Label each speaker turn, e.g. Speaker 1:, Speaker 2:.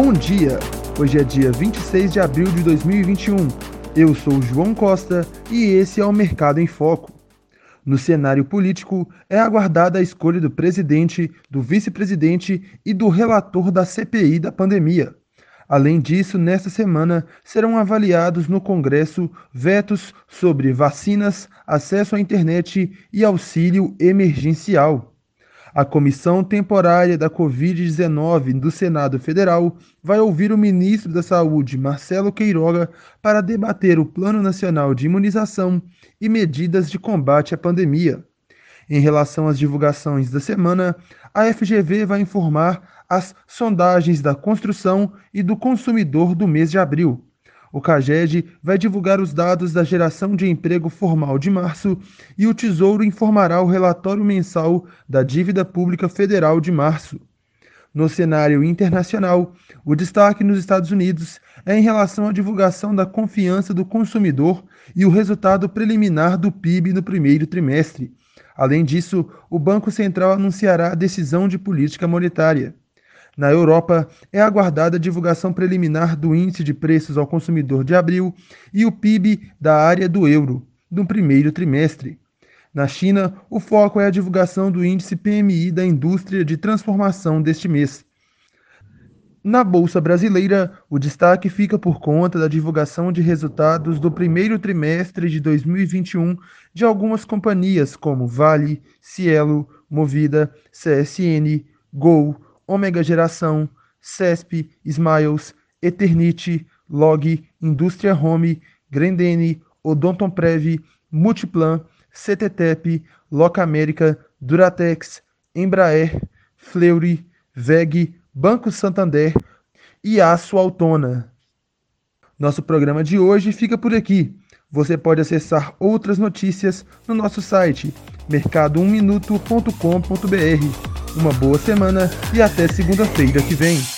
Speaker 1: Bom dia! Hoje é dia 26 de abril de 2021. Eu sou João Costa e esse é o Mercado em Foco. No cenário político, é aguardada a escolha do presidente, do vice-presidente e do relator da CPI da pandemia. Além disso, nesta semana serão avaliados no Congresso vetos sobre vacinas, acesso à internet e auxílio emergencial. A Comissão Temporária da Covid-19 do Senado Federal vai ouvir o ministro da Saúde, Marcelo Queiroga, para debater o Plano Nacional de Imunização e medidas de combate à pandemia. Em relação às divulgações da semana, a FGV vai informar as sondagens da construção e do consumidor do mês de abril. O CAGED vai divulgar os dados da geração de emprego formal de março e o Tesouro informará o relatório mensal da dívida pública federal de março. No cenário internacional, o destaque nos Estados Unidos é em relação à divulgação da confiança do consumidor e o resultado preliminar do PIB no primeiro trimestre. Além disso, o Banco Central anunciará a decisão de política monetária. Na Europa, é aguardada a divulgação preliminar do Índice de Preços ao Consumidor de abril e o PIB da área do euro, no primeiro trimestre. Na China, o foco é a divulgação do Índice PMI da Indústria de Transformação deste mês. Na Bolsa Brasileira, o destaque fica por conta da divulgação de resultados do primeiro trimestre de 2021 de algumas companhias como Vale, Cielo, Movida, CSN, Gol, Ômega Geração, CESP, Smiles, Eternity, Log, Indústria Home, Grendene, Odontonprev, Multiplan, CTTEP, Loca América, Duratex, Embraer, Fleury, VEG, Banco Santander e Aço Autona. Nosso programa de hoje fica por aqui. Você pode acessar outras notícias no nosso site mercado1minuto.com.br. Uma boa semana e até segunda-feira que vem.